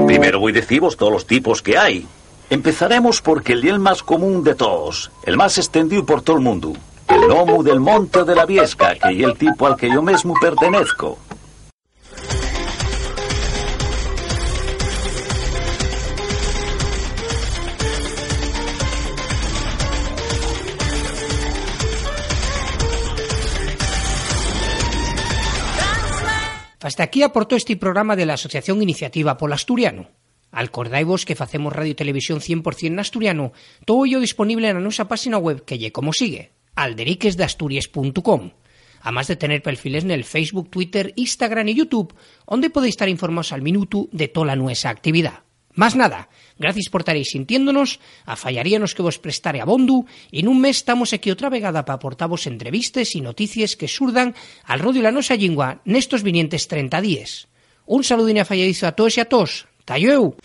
S5: Primero voy a deciros todos los tipos que hay. Empezaremos porque el más común de todos, el más extendido por todo el mundo. El gnomo del monte de la Viesca, que es el tipo al que yo mismo pertenezco.
S1: Hasta aquí aportó este programa de la Asociación Iniciativa Polo Asturiano. Acordaivos que facemos radio y televisión 100% en asturiano, todo ello disponible en nuestra página web que lle como sigue, alderiquesdeasturias.com. Además de tener perfiles en el Facebook, Twitter, Instagram y YouTube, donde podéis estar informados al minuto de toda nuestra actividad. Más nada, gracias por estaréis sintiéndonos, a fallaríanos que vos prestare a Bondu, y en un mes estamos aquí otra vegada para aportaros entrevistas y noticias que surdan al rodio la nosa lingua nestos vinientes 30 días. Un saludín a falladizo a todos y a todos. Talleu!